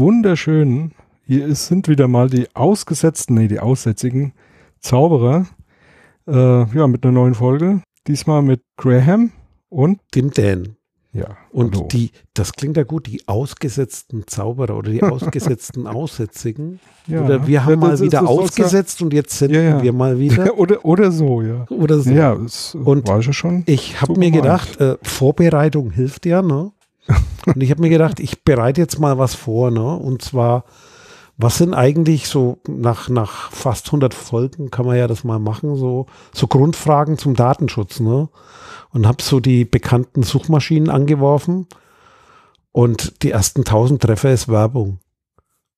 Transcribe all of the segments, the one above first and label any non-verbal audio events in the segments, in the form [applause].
wunderschönen. Hier ist, sind wieder mal die ausgesetzten, nee, die aussätzigen Zauberer. Äh, ja, mit einer neuen Folge. Diesmal mit Graham und dem Dan. Ja. Und hallo. die, das klingt ja gut, die ausgesetzten Zauberer oder die [laughs] ausgesetzten Aussätzigen. Ja, oder wir haben ja, mal wieder ausgesetzt und jetzt senden ja, wir mal wieder. [laughs] oder, oder so, ja. Oder so. Ja, es und war schon. Ich habe so mir gedacht, äh, Vorbereitung hilft ja, ne? Und ich habe mir gedacht, ich bereite jetzt mal was vor, ne? Und zwar, was sind eigentlich so nach, nach fast 100 Folgen kann man ja das mal machen, so, so Grundfragen zum Datenschutz, ne? und habe so die bekannten Suchmaschinen angeworfen und die ersten 1000 Treffer ist Werbung.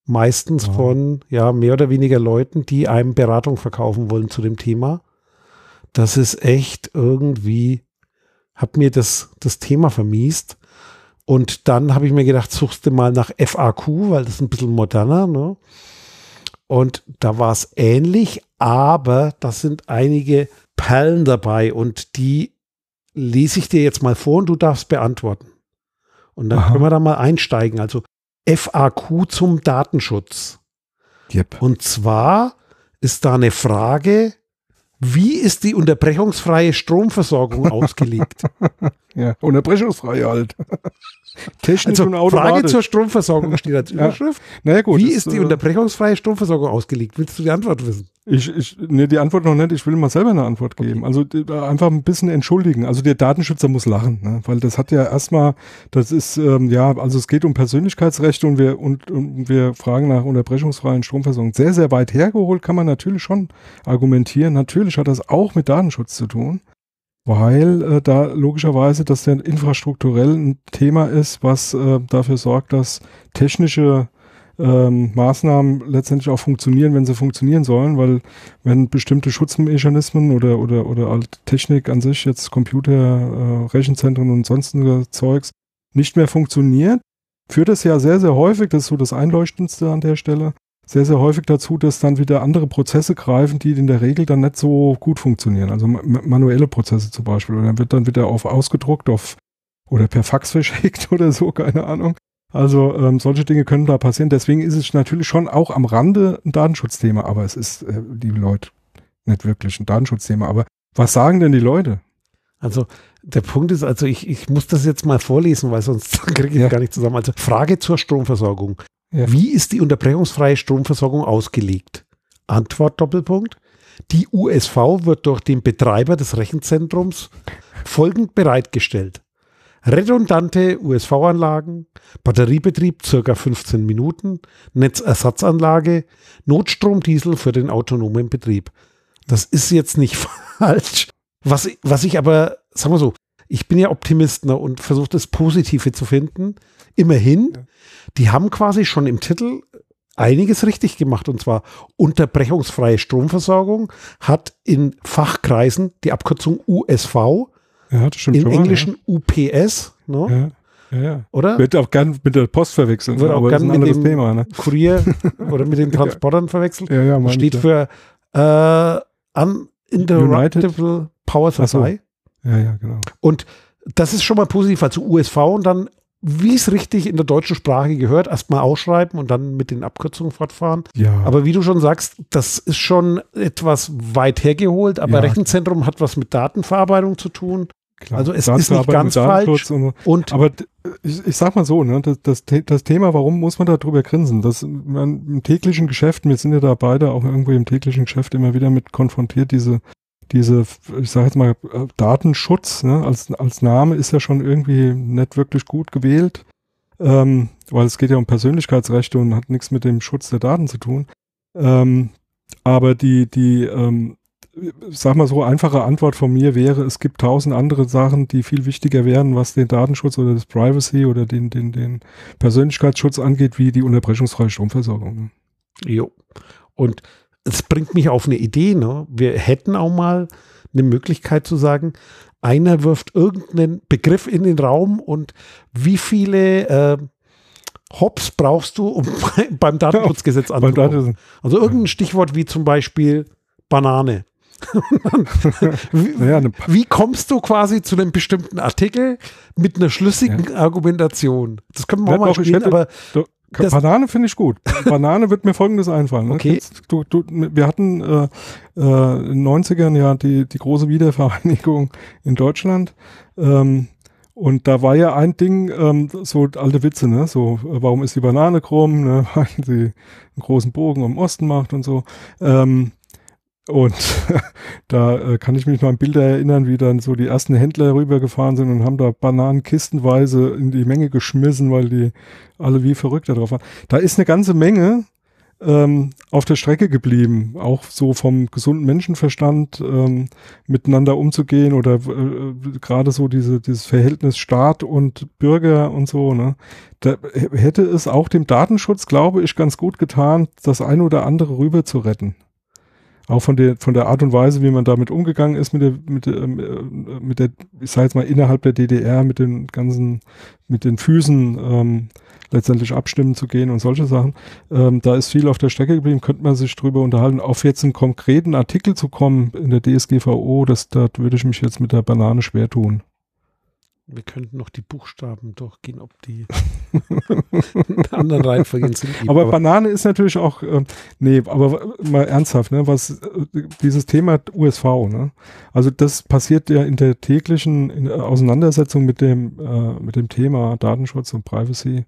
Meistens ja. von ja mehr oder weniger Leuten, die einem Beratung verkaufen wollen zu dem Thema. Das ist echt irgendwie, hab mir das, das Thema vermiest. Und dann habe ich mir gedacht, suchst du mal nach FAQ, weil das ist ein bisschen moderner. Ne? Und da war es ähnlich, aber da sind einige Perlen dabei und die lese ich dir jetzt mal vor und du darfst beantworten. Und dann Aha. können wir da mal einsteigen. Also FAQ zum Datenschutz. Yep. Und zwar ist da eine Frage, wie ist die unterbrechungsfreie Stromversorgung [laughs] ausgelegt? ja, unterbrechungsfrei halt. [laughs] Technisch also, und automatisch. Frage zur Stromversorgung steht als Überschrift. Ja. Naja, gut, Wie ist die äh, unterbrechungsfreie Stromversorgung ausgelegt? Willst du die Antwort wissen? Ich, ich, nee, die Antwort noch nicht. Ich will mal selber eine Antwort geben. Okay. Also einfach ein bisschen entschuldigen. Also der Datenschützer muss lachen, ne? weil das hat ja erstmal, das ist, ähm, ja, also es geht um Persönlichkeitsrechte und wir, und, und wir fragen nach unterbrechungsfreien Stromversorgung. Sehr, sehr weit hergeholt kann man natürlich schon argumentieren. Natürlich hat das auch mit Datenschutz zu tun weil äh, da logischerweise das ja infrastrukturell ein Thema ist, was äh, dafür sorgt, dass technische ähm, Maßnahmen letztendlich auch funktionieren, wenn sie funktionieren sollen, weil wenn bestimmte Schutzmechanismen oder oder oder halt Technik an sich jetzt Computer, äh, Rechenzentren und sonstige Zeugs nicht mehr funktioniert, führt es ja sehr sehr häufig, das ist so das Einleuchtendste an der Stelle, sehr, sehr häufig dazu, dass dann wieder andere Prozesse greifen, die in der Regel dann nicht so gut funktionieren. Also manuelle Prozesse zum Beispiel. Und dann wird dann wieder auf ausgedruckt auf oder per Fax [laughs] verschickt oder so, keine Ahnung. Also ähm, solche Dinge können da passieren. Deswegen ist es natürlich schon auch am Rande ein Datenschutzthema, aber es ist, äh, liebe Leute, nicht wirklich ein Datenschutzthema. Aber was sagen denn die Leute? Also der Punkt ist, also ich, ich muss das jetzt mal vorlesen, weil sonst [laughs] kriege ich ja. gar nicht zusammen. Also Frage zur Stromversorgung. Ja. Wie ist die unterbrechungsfreie Stromversorgung ausgelegt? Antwort Doppelpunkt. Die USV wird durch den Betreiber des Rechenzentrums folgend bereitgestellt. Redundante USV-Anlagen, Batteriebetrieb circa 15 Minuten, Netzersatzanlage, Notstromdiesel für den autonomen Betrieb. Das ist jetzt nicht [laughs] falsch. Was, was ich aber, sagen wir so, ich bin ja Optimist ne, und versuche das Positive zu finden. Immerhin, die haben quasi schon im Titel einiges richtig gemacht und zwar unterbrechungsfreie Stromversorgung hat in Fachkreisen die Abkürzung USV, ja, im Englischen ja. UPS, ne? Ja, ja. Oder? Wird auch gern mit der Post verwechselt. Wird auch gern mit dem Thema, ne? Kurier [laughs] oder mit den Transportern verwechselt. Ja, ja, Steht für äh, Uninterruptible Power Supply. So. Ja, ja, genau. Und das ist schon mal positiv, also USV und dann wie es richtig in der deutschen Sprache gehört, erstmal ausschreiben und dann mit den Abkürzungen fortfahren. Ja. Aber wie du schon sagst, das ist schon etwas weit hergeholt, aber ja. Rechenzentrum hat was mit Datenverarbeitung zu tun. Klar. Also es ist nicht ganz falsch. Und, und, aber ich, ich sag mal so, ne, das, das, das Thema, warum muss man darüber grinsen? Das man, im täglichen Geschäft, wir sind ja da beide auch irgendwie im täglichen Geschäft immer wieder mit konfrontiert, diese diese, ich sage jetzt mal, Datenschutz ne, als, als Name ist ja schon irgendwie nicht wirklich gut gewählt, ähm, weil es geht ja um Persönlichkeitsrechte und hat nichts mit dem Schutz der Daten zu tun. Ähm, aber die, die, ähm, sag mal so, einfache Antwort von mir wäre, es gibt tausend andere Sachen, die viel wichtiger wären, was den Datenschutz oder das Privacy oder den, den, den Persönlichkeitsschutz angeht, wie die unterbrechungsfreie Stromversorgung. Ne? Jo. Und es bringt mich auf eine Idee. Ne? Wir hätten auch mal eine Möglichkeit zu sagen, einer wirft irgendeinen Begriff in den Raum und wie viele äh, Hops brauchst du, um [laughs] beim Datenschutzgesetz [laughs] anzukommen? Also irgendein Stichwort wie zum Beispiel Banane. Wie, [laughs] ja, wie, kommst du quasi zu einem bestimmten Artikel mit einer schlüssigen ja. Argumentation? Das können wir auch mal spielen, aber Das- Banane finde ich gut. [laughs] Banane wird mir folgendes einfallen. Ne? Okay. Du, du, wir hatten äh, äh, in den 90ern ja die, die große Wiedervereinigung in Deutschland. Ähm, und da war ja ein Ding, ähm, so alte Witze, ne? So, äh, warum ist die Banane krumm, ne? [laughs] Weil sie einen großen Bogen um den Osten macht und so. Ähm, und [laughs] da äh, kann ich mich noch an Bilder erinnern, wie dann so die ersten Händler rübergefahren sind und haben da Bananen kistenweise in die Menge geschmissen, weil die alle wie verrückt da drauf waren. Da ist eine ganze Menge ähm, auf der Strecke geblieben, auch so vom gesunden Menschenverstand ähm, miteinander umzugehen oder äh, gerade so diese, dieses Verhältnis Staat und Bürger und so. Ne? Da hätte es auch dem Datenschutz, glaube ich, ganz gut getan, das eine oder andere rüber zu retten. Auch von der, von der Art und Weise, wie man damit umgegangen ist, mit der, mit der, ähm, äh, mit der ich sage jetzt mal, innerhalb der DDR, mit den ganzen, mit den Füßen ähm, letztendlich abstimmen zu gehen und solche Sachen. Ähm, da ist viel auf der Strecke geblieben, könnte man sich drüber unterhalten. Auf jetzt einen konkreten Artikel zu kommen in der DSGVO, das, da würde ich mich jetzt mit der Banane schwer tun. Wir könnten noch die Buchstaben durchgehen, ob die [laughs] in einer anderen Reihenfolge sind. Aber, Banane ist natürlich auch, ähm, nee, aber mal ernsthaft, ne, was äh, dieses Thema USV, ne? Also das passiert ja in der täglichen in der Auseinandersetzung mit dem äh, mit dem Thema Datenschutz und Privacy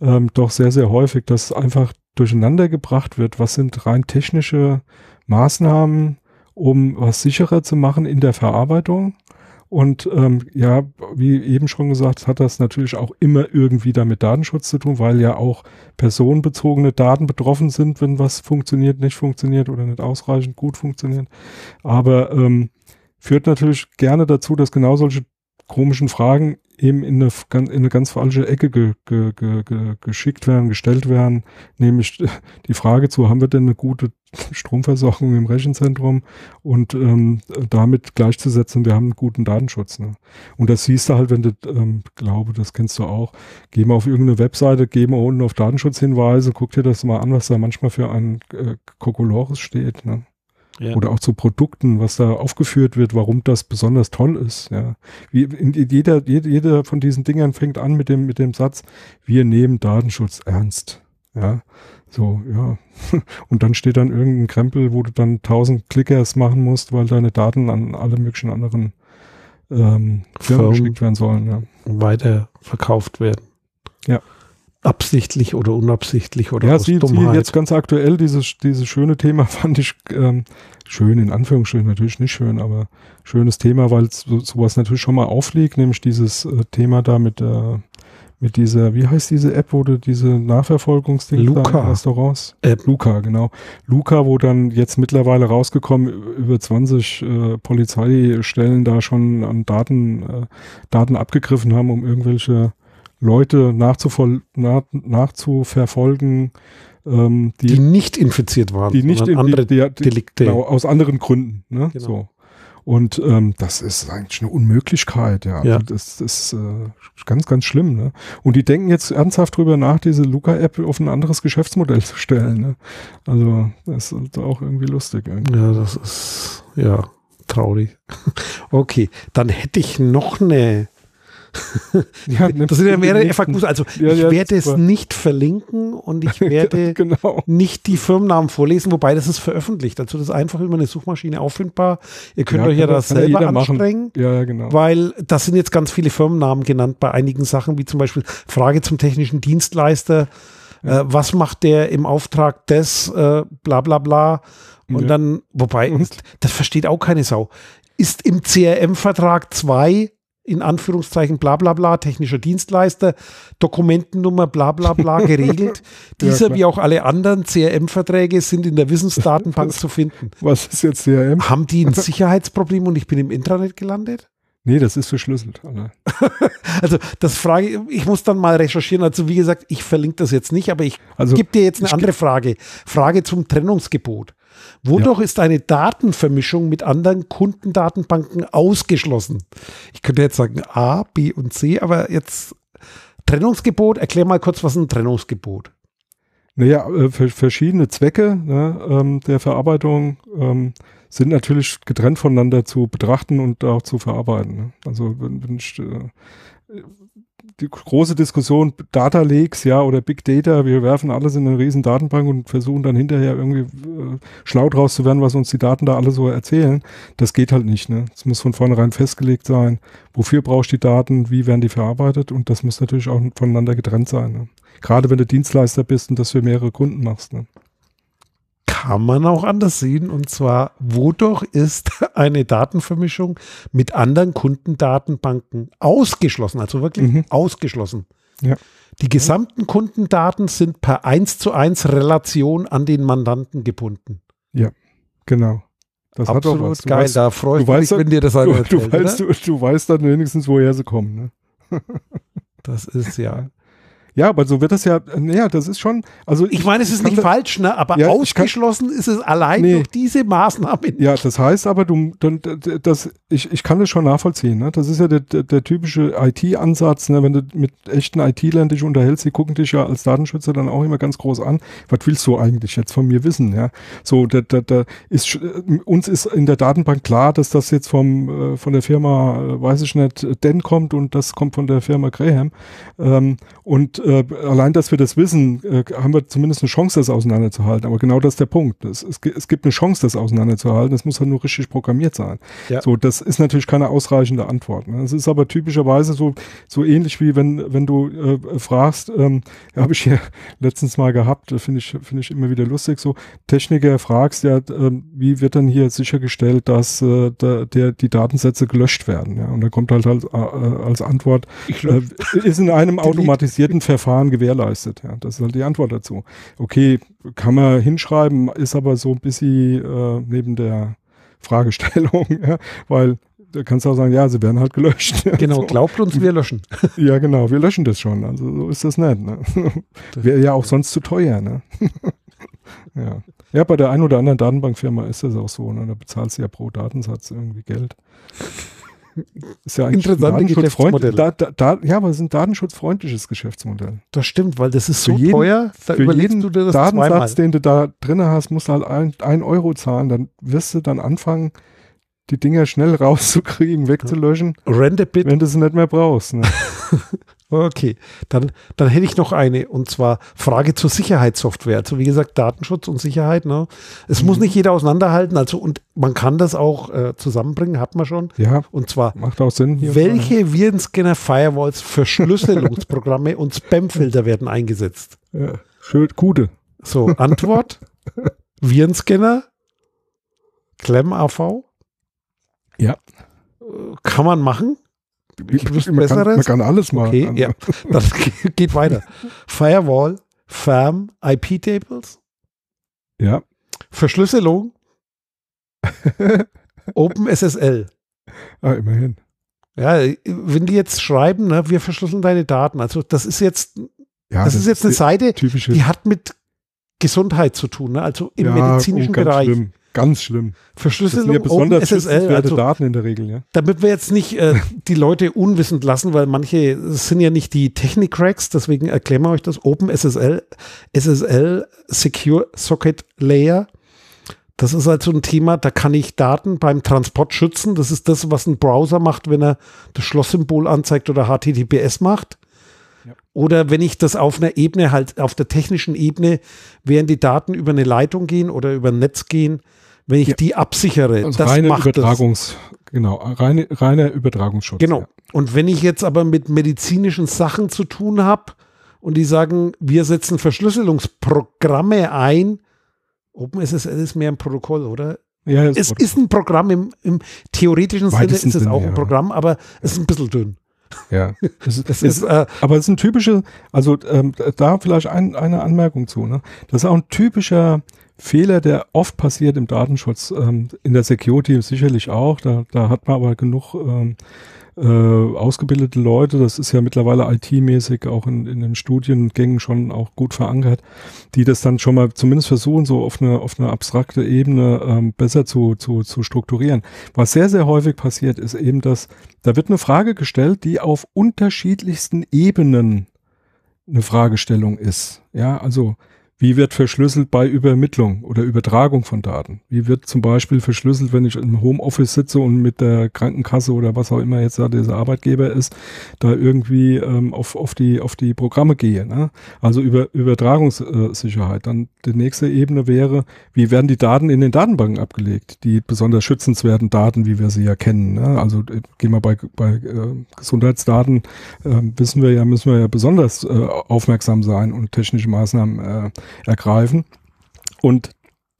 ähm, doch sehr sehr häufig, dass einfach durcheinander gebracht wird. Was sind rein technische Maßnahmen, um was sicherer zu machen in der Verarbeitung? Und ähm, ja, wie eben schon gesagt, hat das natürlich auch immer irgendwie damit Datenschutz zu tun, weil ja auch personenbezogene Daten betroffen sind, wenn was funktioniert, nicht funktioniert oder nicht ausreichend gut funktioniert. Aber ähm, führt natürlich gerne dazu, dass genau solche komischen Fragen eben in eine, in eine ganz falsche Ecke ge, ge, ge, geschickt werden, gestellt werden, nämlich die Frage zu, haben wir denn eine gute [laughs] Stromversorgung im Rechenzentrum und ähm, damit gleichzusetzen, wir haben einen guten Datenschutz. Ne? Und das siehst du halt, wenn du, ähm, glaube, das kennst du auch, geh mal auf irgendeine Webseite, geh mal unten auf Datenschutzhinweise, guck dir das mal an, was da manchmal für ein äh, Kokolores steht. Ne? ja. Oder auch zu Produkten, was da aufgeführt wird, warum das besonders toll ist. Ja. Wie, in, jeder, jeder von diesen Dingern fängt an mit dem, mit dem Satz, wir nehmen Datenschutz ernst. Ja, so, ja. [laughs] Und dann steht dann irgendein Krempel, wo du dann tausend Clickers machen musst, weil deine Daten an alle möglichen anderen ähm, Firmen geschickt werden sollen. Ja. weiter verkauft werden. Ja. Absichtlich oder unabsichtlich oder Ja, aus sie, Dummheit. jetzt ganz aktuell, dieses, dieses schöne Thema [laughs] fand ich ähm, schön, in Anführungsstrichen natürlich nicht schön, aber schönes Thema, weil so, sowas natürlich schon mal aufliegt, nämlich dieses äh, Thema da mit, äh, mit dieser, wie heißt diese App, wo du diese Nachverfolgungsding da Luca. in Restaurants? App. Luca, genau. Luca, wo dann jetzt mittlerweile rausgekommen, über 20 äh, Polizeistellen da schon an Daten, äh, Daten abgegriffen haben, um irgendwelche Leute nachzuvol nach, nachzuverfolgen, ähm, die, die nicht infiziert waren, die nicht in, andere die, die, Delikte. genau, aus anderen Gründen. Ne? Genau. So. Und ähm, das ist eigentlich eine Unmöglichkeit, ja. Ja. Also das ist äh, ganz, ganz schlimm. Ne? Und die denken jetzt ernsthaft drüber nach, diese Luca-App auf ein anderes Geschäftsmodell zu stellen. Ne? Also das ist auch irgendwie lustig. Irgendwie. Ja, das ist ja traurig. [laughs] Okay, dann hätte ich noch eine. [laughs] Ja, Das sind ja mehrere FAQs. Also Ja, ich ja, werde es nicht verlinken und ich [laughs] werde genau. nicht die Firmennamen vorlesen, wobei das ist veröffentlicht. Also das ist einfach über eine Suchmaschine auffindbar. Ihr könnt euch ja kann- das selber anstrengen. Genau. Weil das sind jetzt ganz viele Firmennamen genannt bei einigen Sachen, wie zum Beispiel Frage zum technischen Dienstleister. Äh, was macht der im Auftrag des, äh, bla bla bla. Und dann, wobei, Und? das versteht auch keine Sau. Ist im CRM-Vertrag 2 in Anführungszeichen bla bla bla, technischer Dienstleister, Dokumentennummer bla bla bla [laughs] geregelt. Ja, Dieser klar. wie auch alle anderen CRM-Verträge sind in der Wissensdatenbank [laughs] zu finden. Was ist jetzt CRM? Haben die ein [laughs] Sicherheitsproblem und ich bin im Intranet gelandet? Nee, das ist verschlüsselt. Also das frage ich, ich muss dann mal recherchieren. Also wie gesagt, ich verlinke das jetzt nicht, aber ich Also gebe dir jetzt eine andere Frage. Frage zum Trennungsgebot. Wodurch ist eine Datenvermischung mit anderen Kundendatenbanken ausgeschlossen? Ich könnte jetzt sagen A, B und C, aber jetzt Trennungsgebot, erklär mal kurz, was ein Trennungsgebot. Naja, äh, ver verschiedene Zwecke ne, ähm, der Verarbeitung ähm, sind natürlich getrennt voneinander zu betrachten und auch zu verarbeiten. Ne? Also wenn, wenn ich, äh, die große Diskussion Data Lakes, ja, oder Big Data, wir werfen alles in eine riesen Datenbank und versuchen dann hinterher irgendwie äh, schlau draus zu werden, was uns die Daten da alle so erzählen. Das geht halt nicht, ne? Es muss von vornherein festgelegt sein, wofür brauchst du die Daten, wie werden die verarbeitet und das muss natürlich auch voneinander getrennt sein. Ne? Gerade wenn du Dienstleister bist und das für mehrere Kunden machst. Ne? Kann man auch anders sehen. Und zwar, wodurch ist [laughs] eine Datenvermischung mit anderen Kundendatenbanken ausgeschlossen? Also wirklich mhm. ausgeschlossen. Ja. Die gesamten Kundendaten sind per 1 zu 1 Relation an den Mandanten gebunden. Ja, genau. Das Absolut hat auch was. geil, weißt, da freue ich mich, weißt, wenn dir das einer erzählt, du, weißt, du, du, weißt dann wenigstens, woher sie kommen. Ne? das ist ja. Ja, aber so wird das ja, naja, das ist schon, also. Ich, meine, es ist nicht falsch, ne, aber ja, ausgeschlossen kann, ist es allein nee. durch diese Maßnahme. Ja, das heißt aber, du, das, ich, ich kann das schon nachvollziehen, ne? Das ist ja der, der, der typische IT-Ansatz, ne? Wenn du mit echten IT-Lern dich unterhältst, die gucken dich ja als Datenschützer dann auch immer ganz groß an. Was willst du eigentlich jetzt von mir wissen, ja? So, da, da, da ist, uns ist in der Datenbank klar, dass das jetzt vom, äh, von der Firma, äh, weiß ich nicht, Den kommt und das kommt von der Firma Graham. Ähm, und äh, allein, dass wir das wissen, äh, haben wir zumindest eine Chance, das auseinanderzuhalten. Aber genau das ist der Punkt. Es, es, es gibt eine Chance, das auseinanderzuhalten. Das muss halt nur richtig programmiert sein. Ja. So, das ist natürlich keine ausreichende Antwort. Ne? Es ist aber typischerweise so, so ähnlich wie wenn, wenn du äh, fragst, ähm, habe ich hier [laughs] letztens mal gehabt, finde ich, finde ich immer wieder lustig, so Techniker fragst, ja, äh, wie wird dann hier sichergestellt, dass äh, der, der, die Datensätze gelöscht werden? Ja? Und da kommt halt als, äh, als Antwort, äh, ist in einem [laughs] automatisierten Verfahren [laughs] Verfahren gewährleistet. Ja, das ist halt die Antwort dazu. Okay, kann man hinschreiben, ist aber so ein bisschen äh, neben der Fragestellung, [laughs] ja, weil da kannst du auch sagen, ja, sie werden halt gelöscht. [laughs] Genau, glaubt uns, wir löschen. [laughs] Ja, genau, wir löschen das schon. Also so ist das nicht. Ne? Wäre ja auch sonst zu teuer. Ne? ja. ja, bei der einen oder anderen Datenbankfirma ist das auch so. Ne? Da bezahlst du ja pro Datensatz irgendwie Geld. Ist ja eigentlich interessante Geschäftsmodell. Da, da, da, ja, aber es ist ein datenschutzfreundliches Geschäftsmodell. Das stimmt, weil das ist so jeden, teuer, da für jeden du dir das Datensatz, zweimal. den du da drin hast, musst du halt ein, ein Euro zahlen. Dann wirst du dann anfangen, die Dinger schnell [laughs] rauszukriegen, wegzulöschen, Rent a bit. wenn du sie nicht mehr brauchst. Ne? [laughs] Okay, dann, dann hätte ich noch eine und zwar Frage zur Sicherheitssoftware. Also wie gesagt, Datenschutz und Sicherheit. Ne? Es mhm. muss nicht jeder auseinanderhalten, also und man kann das auch äh, zusammenbringen, hat man schon. Ja. Und zwar macht auch Sinn. welche Virenscanner, Firewalls, Verschlüsselungsprogramme und Spamfilter werden eingesetzt? Ja, schön, gute. So, Antwort: Virenscanner, Clem AV. Ja. Kann man machen. Gibt es man, kann, man kann alles machen. Okay, ja. [laughs] Das geht weiter. Firewall, Firm, IP-Tables. Ja. Verschlüsselung. [laughs] OpenSSL. Ah, immerhin. Ja, wenn die jetzt schreiben, ne, wir verschlüsseln deine Daten, also das ist jetzt, ja, das, das, ist jetzt eine Seite, die hat mit Gesundheit zu tun, ne? also im ja, medizinischen oh, Bereich. Schlimm. Ganz schlimm. Verschlüsselung, ja besonders SSL, also, Daten in der Regel, ja. Damit wir jetzt nicht äh, die Leute unwissend lassen, weil manche sind ja nicht die Technik-Cracks, deswegen erklären wir euch das. Open SSL, SSL Secure Socket Layer. Das ist also ein Thema, da kann ich Daten beim Transport schützen. Das ist das, was ein Browser macht, wenn er das Schlosssymbol anzeigt oder HTTPS macht. Oder wenn ich das auf einer Ebene, halt auf der technischen Ebene, während die Daten über eine Leitung gehen oder über ein Netz gehen, wenn ich ja. die absichere. Also das reine macht Übertragungs, das. genau, reine, reiner Übertragungsschutz. Genau. Ja. Und wenn ich jetzt aber mit medizinischen Sachen zu tun habe und die sagen, wir setzen Verschlüsselungsprogramme ein, OpenSSL ist mehr ein Protokoll, oder? Ja, es ist ein Programm im, im theoretischen Sinne ist es auch ein Programm, aber es ist ein bisschen dünn. Ja, [laughs] es ist, ist, äh, aber es ist ein typischer, also ähm, da vielleicht ein, eine Anmerkung zu. Ne? Das ist auch ein typischer Fehler, der oft passiert im Datenschutz, ähm, in der Security sicherlich auch. Da, da hat man aber genug ähm, äh, ausgebildete Leute, das ist ja mittlerweile IT-mäßig auch in, in den Studiengängen schon auch gut verankert, die das dann schon mal zumindest versuchen, so auf eine, auf eine abstrakte Ebene ähm, besser zu, zu, zu strukturieren. Was sehr, sehr häufig passiert, ist eben, dass da wird eine Frage gestellt, die auf unterschiedlichsten Ebenen eine Fragestellung ist. Ja, also Wie wird verschlüsselt bei Übermittlung oder Übertragung von Daten? Wie wird zum Beispiel verschlüsselt, wenn ich im Homeoffice sitze und mit der Krankenkasse oder was auch immer jetzt da dieser Arbeitgeber ist, da irgendwie ähm, auf, auf, die, auf die Programme gehe? Ne? Also über Übertragungssicherheit. Dann die nächste Ebene wäre, wie werden die Daten in den Datenbanken abgelegt? Die besonders schützenswerten Daten, wie wir sie ja kennen. Ne? Also äh, gehen wir bei, bei äh, Gesundheitsdaten, äh, wissen wir ja, müssen wir ja besonders äh, aufmerksam sein und technische Maßnahmen äh, ergreifen. Und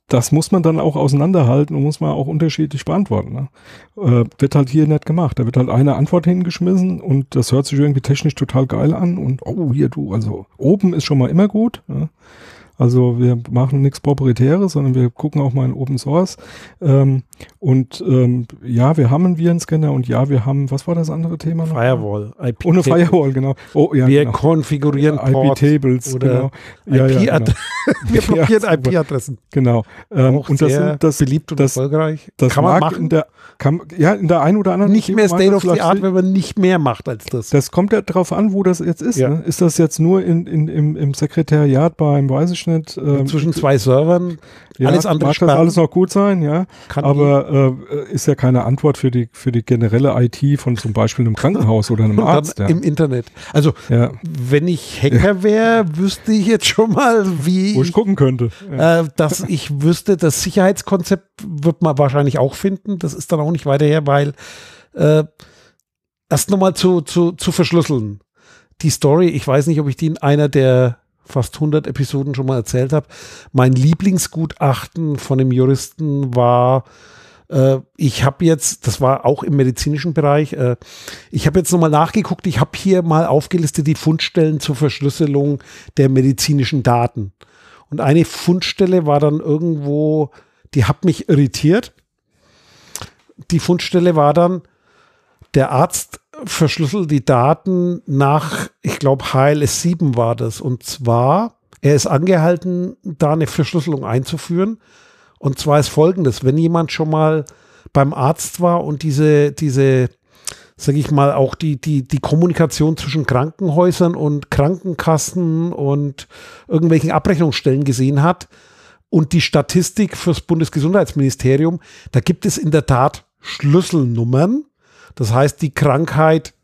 das muss man dann auch auseinanderhalten und muss man auch unterschiedlich beantworten. Ne? Äh, wird halt hier nicht gemacht. Da wird halt eine Antwort hingeschmissen und das hört sich irgendwie technisch total geil an und oh, hier du, also oben ist schon mal immer gut. Ne? Also wir machen nichts Proprietäres, sondern wir gucken auch mal in Open Source. Ähm, und ähm, ja, wir haben einen Virenscanner und ja, wir haben, was war das andere Thema noch? Firewall. IP Ohne Firewall, genau. Oh, ja, wir genau. konfigurieren IP-Tables, genau. Ja, IP ja, genau. [laughs] wir blockieren IP-Adressen. Genau. Ähm, und das sind das beliebt und das, erfolgreich. Das kann man mag machen. In der, kann, ja, in der einen oder anderen. Nicht mehr State of the Art, wenn man nicht mehr macht als das. Das kommt ja drauf an, wo das jetzt ist. Ja. Ne? Ist das jetzt nur in, in, im, im Sekretariat beim, weiß nicht. Ähm, Zwischen zwei Servern. ja, alles andere mag das sperren. alles noch gut sein, ja. Kann Aber äh, ist ja keine Antwort für die, für die generelle IT von zum Beispiel einem Krankenhaus oder einem [laughs] Arzt. Ja. im Internet. Also, ja. wenn ich Hacker wäre, wüsste ich jetzt schon mal, wie [laughs] Wo ich gucken könnte. Äh, dass ich wüsste, das Sicherheitskonzept wird man wahrscheinlich auch finden. Das ist dann auch nicht weiter her, weil äh, erst nochmal zu, zu, zu verschlüsseln. Die Story, ich weiß nicht, ob ich die in einer der fast 100 Episoden schon mal erzählt habe. Mein Lieblingsgutachten von dem Juristen war, äh, ich habe jetzt, das war auch im medizinischen Bereich, äh, ich habe jetzt nochmal nachgeguckt, ich habe hier mal aufgelistet die Fundstellen zur Verschlüsselung der medizinischen Daten. Und eine Fundstelle war dann irgendwo, die hat mich irritiert. Die Fundstelle war dann, der Arzt verschlüsselt die Daten nach, ich glaube, HLS 7 war das. Und zwar, er ist angehalten, da eine Verschlüsselung einzuführen. Und zwar ist folgendes, wenn jemand schon mal beim Arzt war und diese, diese, sag ich mal, auch die, die, die Kommunikation zwischen Krankenhäusern und Krankenkassen und irgendwelchen Abrechnungsstellen gesehen hat und die Statistik fürs Bundesgesundheitsministerium, da gibt es in der Tat Schlüsselnummern. Das heißt, die Krankheit,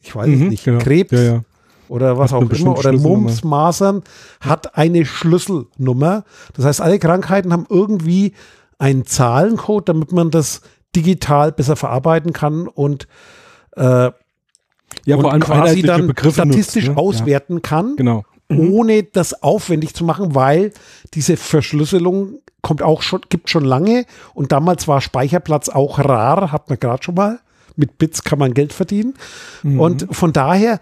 ich weiß es Mhm, nicht, genau. Krebs Ja, ja. oder was Hat auch immer, oder. Mumps, Masern, hat eine Schlüsselnummer. Das heißt, alle Krankheiten haben irgendwie einen Zahlencode, damit man das digital besser verarbeiten kann und, äh, ja, und vor allem quasi dann Begriffe statistisch nutzt, ne? auswerten kann, Ja, genau. ohne das aufwendig zu machen, weil diese Verschlüsselung kommt auch schon, gibt schon lange und damals war Speicherplatz auch rar, hat man gerade schon mal. Mit Bits kann man Geld verdienen. Mhm. Und von daher,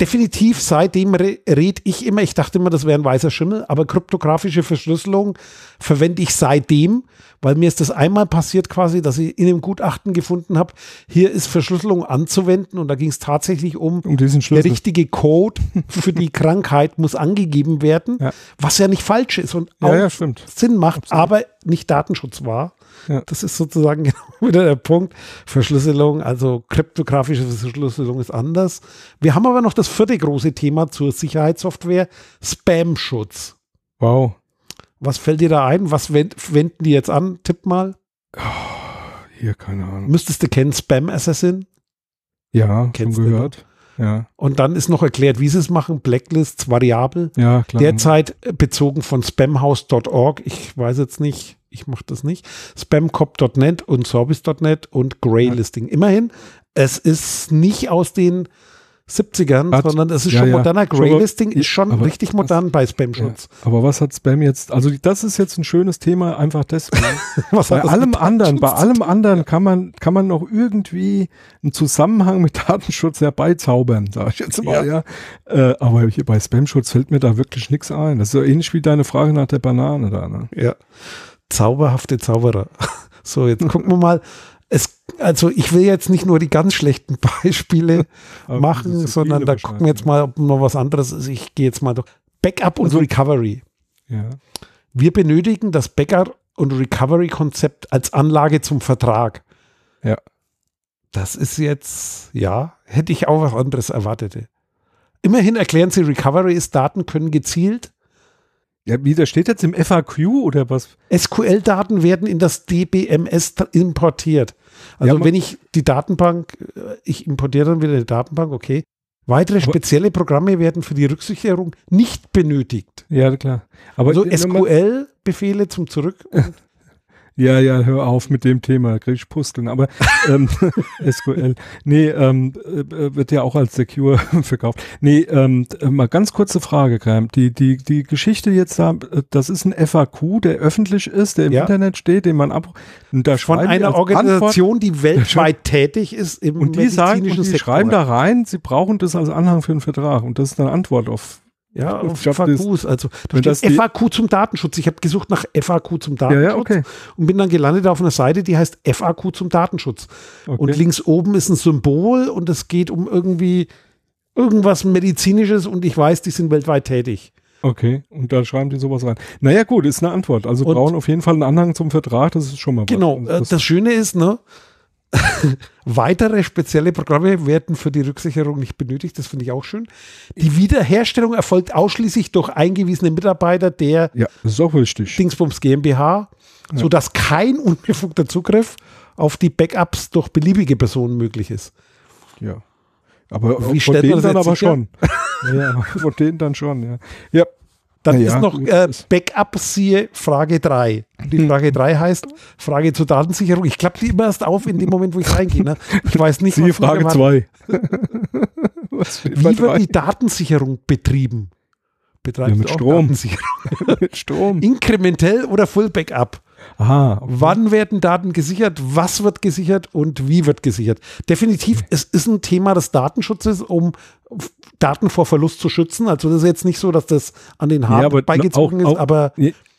definitiv seitdem re red ich immer, ich dachte immer, das wäre ein weißer Schimmel, aber kryptografische Verschlüsselung verwende ich seitdem, weil mir ist das einmal passiert quasi, dass ich in dem Gutachten gefunden habe, hier ist Verschlüsselung anzuwenden und da ging es tatsächlich um, Um diesen der richtige Code [laughs] für die Krankheit muss angegeben werden, Ja. was ja nicht falsch ist und Ja, auch ja, stimmt. Sinn macht, aber nicht Datenschutz war. Ja. Das ist sozusagen [laughs] genau wieder der Punkt. Verschlüsselung, also kryptografische Verschlüsselung ist anders. Wir haben aber noch das vierte große Thema zur Sicherheitssoftware, Spam-Schutz. Wow. Was fällt dir da ein? Was wend, wenden die jetzt an? Tipp mal. Hier, keine Ahnung. Müsstest du kennen, Spam Assassin? Ja, Kennst schon du, gehört. Ja, Und dann ist noch erklärt, wie sie es machen. Blacklists, variabel. ja, klar. Derzeit äh, bezogen von spamhouse.org. Ich weiß jetzt nicht, ich mache das nicht. Spamcop.net und Service.net und Greylisting. Immerhin, es ist nicht aus den 70ern, Hat- sondern es ist ja, schon ja. moderner. Greylisting ist schon aber richtig was- modern bei Ja. Spam-Schutz. Aber was hat Spam jetzt? Also das ist jetzt ein schönes Thema, einfach deswegen. [laughs] Was bei allem anderen, bei allem anderen kann man, kann man noch irgendwie einen Zusammenhang mit Datenschutz herbeizaubern, sage ich jetzt mal, ja. Äh, aber hier bei Spam-Schutz fällt mir da wirklich nichts ein. Das ist so ähnlich wie deine Frage nach der Banane da, ne? Ja. Zauberhafte Zauberer. [laughs] So, jetzt gucken wir mal. Es, also ich will jetzt nicht nur die ganz schlechten [laughs] Beispiele Aber machen, sondern da gucken wir jetzt mal, ob noch was anderes ist. Ich gehe jetzt mal durch. Backup und Also- Recovery. Ja. Wir benötigen das Backup- und Recovery-Konzept als Anlage zum Vertrag. Ja. Das ist jetzt, ja, hätte ich auch was anderes erwartet. Immerhin erklären sie, Recovery ist, Daten können gezielt Ja, wie, das steht jetzt im FAQ oder was? SQL-Daten werden in das DBMS importiert. Also Ja, wenn ich die Datenbank, äh, ich importiere dann wieder die Datenbank, okay. Weitere spezielle Programme werden für die Rücksicherung nicht benötigt. Ja, klar. Aber Also SQL-Befehle zum Zurück. [laughs] Ja, ja, hör auf mit dem Thema, krieg ich Pusteln. Aber [laughs] ähm, [laughs] SQL, nee, ähm, äh, wird ja auch als Secure [laughs] verkauft. Nee, ähm, äh, mal ganz kurze Frage, Graham. Die, die, die Geschichte jetzt da, äh, das ist ein FAQ, der öffentlich ist, der im Ja. Internet steht, den man ab und da Von einer Organisation, die weltweit tätig ist im und die sagen, und medizinischen die Sektor. schreiben da rein, sie brauchen das als Anhang für einen Vertrag und das ist eine Antwort auf. Ja, auf hab das- FAQs. Also da das steht die- FAQ zum Datenschutz. Ich habe gesucht nach FAQ zum Ja, Datenschutz ja, okay. und bin dann gelandet auf einer Seite, die heißt FAQ zum Datenschutz. okay. Und links oben ist ein Symbol und es geht um irgendwie irgendwas Medizinisches und ich weiß, die sind weltweit tätig. Okay, und da schreiben die sowas rein. Naja, gut, ist eine Antwort. Also Und- brauchen auf jeden Fall einen Anhang zum Vertrag, das ist schon mal was. Genau. Äh, Das Schöne ist, ne? [laughs] Weitere spezielle Programme werden für die Rücksicherung nicht benötigt. Das finde ich auch schön. Die Wiederherstellung erfolgt ausschließlich durch eingewiesene Mitarbeiter der ja. Dingsbums GmbH, sodass kein unbefugter Zugriff auf die Backups durch beliebige Personen möglich ist. Ja. Aber Wie von denen dann aber sicher? schon. [laughs] ja, von denen dann schon, ja. Ja, Dann ja, ist noch äh, Backup siehe Frage 3. Die Frage 3 heißt Frage zur Datensicherung. Ich klappe die immer erst auf in dem Moment, wo ich reingehe. Ne? Ich weiß nicht, siehe Frage erwartet. 2. [laughs] Was steht bei Wie wird die Datensicherung betrieben? Betreibt Ja, mit Strom. [laughs] Mit Strom? Inkrementell oder Full Backup? Aha, okay. Wann werden Daten gesichert? Was wird gesichert und wie wird gesichert? Definitiv, es ist ein Thema des Datenschutzes, um Daten vor Verlust zu schützen. Also das ist jetzt nicht so, dass das an den Haaren Ja, beigezogen ist, aber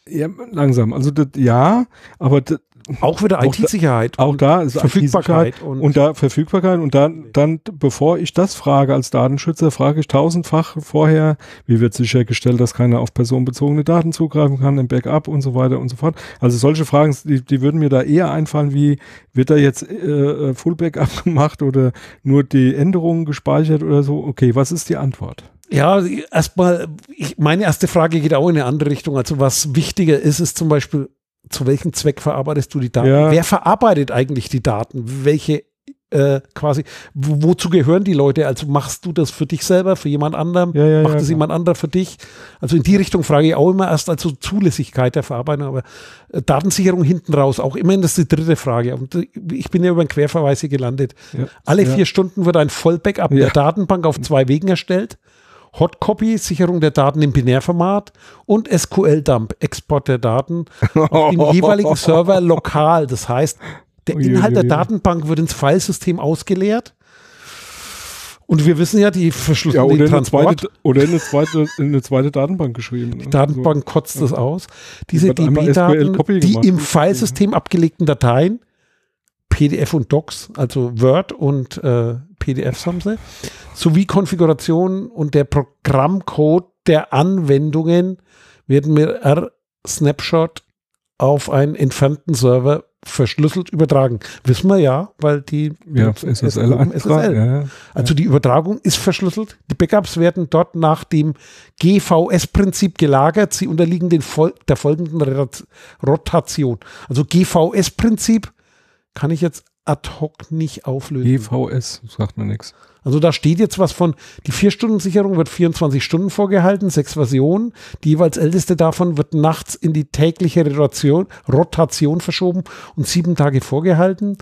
ja, langsam. Also das, ja, aber das, auch wieder IT-Sicherheit. auch da ist Verfügbarkeit IT-Sicherheit und, und da Verfügbarkeit und dann, dann, bevor ich das frage als Datenschützer, frage ich tausendfach vorher, wie wird sichergestellt, dass keiner auf personenbezogene Daten zugreifen kann im Backup und so weiter und so fort. Also solche Fragen, die, die würden mir da eher einfallen, wie wird da jetzt äh, Full Backup [laughs] gemacht oder nur die Änderungen gespeichert oder so? Okay, was ist die Antwort? Ja, erstmal, ich, meine erste Frage geht auch in eine andere Richtung. Also was wichtiger ist, ist zum Beispiel, zu welchem Zweck verarbeitest du die Daten? Ja. Wer verarbeitet eigentlich die Daten? Welche äh, quasi, wo, wozu gehören die Leute? Also machst du das für dich selber, für jemand anderem? Ja, ja, Macht klar. jemand anderer für dich? Also in die Richtung frage ich auch immer erst also Zulässigkeit der Verarbeitung, aber äh, Datensicherung hinten raus, auch immerhin das ist die dritte Frage. Und äh, ich bin ja über einen Querverweis hier gelandet. Alle vier Stunden wird ein Vollbackup der Datenbank auf zwei Wegen erstellt. Hotcopy, Sicherung der Daten im Binärformat und SQL-Dump, Export der Daten auf dem jeweiligen [laughs] Server lokal. Das heißt, der. Inhalt der Datenbank wird ins Filesystem ausgeleert. Und wir wissen ja, die Ja, verschlüsselten oder den in eine Transport. zweite, oder in eine zweite, in eine zweite Datenbank geschrieben. ne? Die Datenbank kotzt das aus. Diese DB-Daten, die gemacht. im Filesystem abgelegten Dateien, PDF und Docs, also Word und äh, PDFs haben sie, sowie Konfiguration und der Programmcode der Anwendungen werden mit R-Snapshot auf einen entfernten Server verschlüsselt übertragen. Wissen wir ja, weil die Ja, SSL einfach. SSL. Ja, ja. Also die Übertragung ist verschlüsselt. Die Backups werden dort nach dem GVS-Prinzip gelagert. Sie unterliegen den Fol der folgenden Rot- Rotation. Also GVS-Prinzip kann ich jetzt ad hoc nicht auflösen. GVS, sagt mir nichts. Also da steht jetzt was von, die 4-Stunden-Sicherung wird 24 Stunden vorgehalten, sechs Versionen. Die jeweils älteste davon wird nachts in die tägliche Rotation, Rotation verschoben und sieben Tage vorgehalten.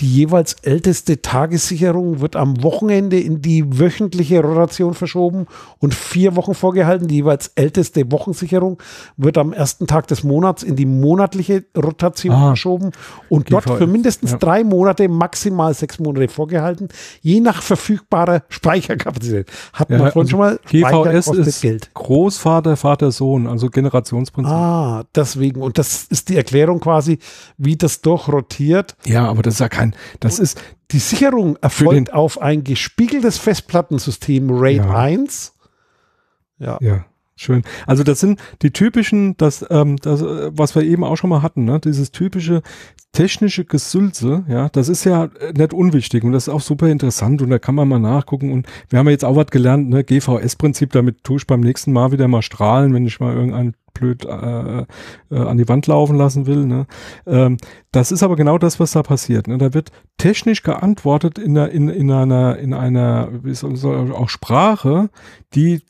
Die jeweils älteste Tagessicherung wird am Wochenende in die wöchentliche Rotation verschoben und vier Wochen vorgehalten. Die jeweils älteste Wochensicherung wird am ersten Tag des Monats in die monatliche Rotation Ah. verschoben und dort für mindestens ja. drei Monate, maximal sechs Monate vorgehalten, je nach verfügbarer Speicherkapazität. Hat man Ja, vorhin also schon mal, GVS ist Geld. Großvater, Vater, Sohn, also Generationsprinzip. Ah, deswegen. Und das ist die Erklärung quasi, wie das durchrotiert. Ja, aber das ist ja kein, das ist, Die Sicherung erfolgt auf ein gespiegeltes Festplattensystem RAID Ja. 1. Ja. ja, schön. Also das sind die typischen, das, ähm, das, äh, was wir eben auch schon mal hatten, ne? dieses typische technische Gesülze, ja, das ist ja nicht unwichtig und das ist auch super interessant und da kann man mal nachgucken und wir haben ja jetzt auch was gelernt, ne, GVS-Prinzip, damit tue ich beim nächsten Mal wieder mal strahlen, wenn ich mal irgendein blöd äh, äh, an die Wand laufen lassen will. Ne? Ähm, das ist aber genau das, was da passiert. Ne? Da wird technisch geantwortet in, einer, in, in einer, in einer, wie soll, soll auch Sprache, die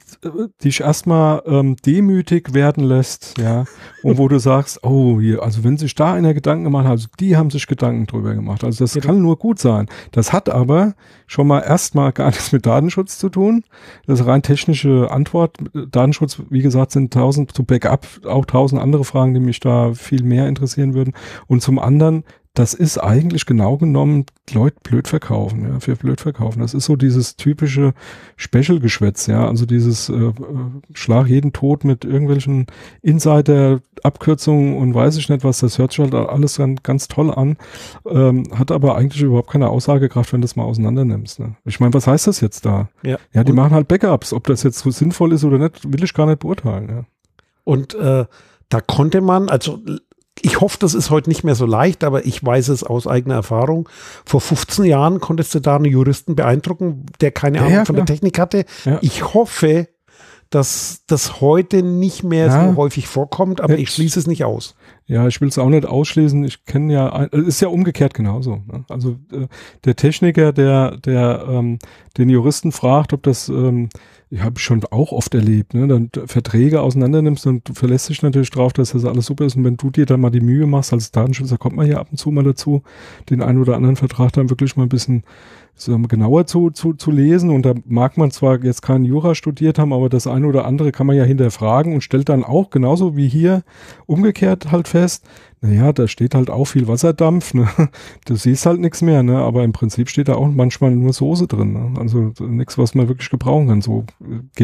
dich erstmal ähm, demütig werden lässt, ja, und wo du [laughs] sagst, oh, hier, also wenn sich da einer Gedanken gemacht hat, also die haben sich Gedanken drüber gemacht. Also das genau. kann nur gut sein. Das hat aber schon mal erstmal gar [laughs] nichts mit Datenschutz zu tun. Das ist rein technische Antwort. Datenschutz, wie gesagt, sind tausend zu Backup auch tausend andere Fragen, die mich da viel mehr interessieren würden. Und zum anderen das ist eigentlich genau genommen Leute blöd verkaufen, ja, für blöd verkaufen. Das ist so dieses typische Special-Geschwätz, ja, also dieses äh, äh Schlag jeden Tod mit irgendwelchen Insider-Abkürzungen und weiß ich nicht was, das hört sich halt alles dann ganz toll an, ähm, hat aber eigentlich überhaupt keine Aussagekraft, wenn du das mal auseinander nimmst. Ne? Ich meine, was heißt das jetzt da? Ja, ja die und machen halt Backups. Ob das jetzt so sinnvoll ist oder nicht, will ich gar nicht beurteilen. Ja. Und äh, da konnte man, also ich hoffe, das ist heute nicht mehr so leicht, aber ich weiß es aus eigener Erfahrung. Vor 15 Jahren konntest du da einen Juristen beeindrucken, der keine Ahnung ja, von der Technik hatte. Ja. Ich hoffe, dass das heute nicht mehr ja. so häufig vorkommt, aber ich schließe es nicht aus. Ja, ich will es auch nicht ausschließen. Ich kenne ja, es ist ja umgekehrt genauso. Ne? Also äh, der Techniker, der, der ähm, den Juristen fragt, ob das ähm, ich habe schon auch oft erlebt, ne? dann Verträge auseinander nimmst und du verlässt dich natürlich drauf, dass das alles super ist. Und wenn du dir dann mal die Mühe machst, als Datenschützer kommt man hier ab und zu mal dazu, den einen oder anderen Vertrag dann wirklich mal ein bisschen genauer zu, zu, zu lesen. Und da mag man zwar jetzt keinen Jura studiert haben, aber das eine oder andere kann man ja hinterfragen und stellt dann auch genauso wie hier umgekehrt halt fest, naja, da steht halt auch viel Wasserdampf, ne? [laughs] Du siehst halt nichts mehr, ne? Aber im Prinzip steht da auch manchmal nur Soße drin, ne? Also nichts, was man wirklich gebrauchen kann. So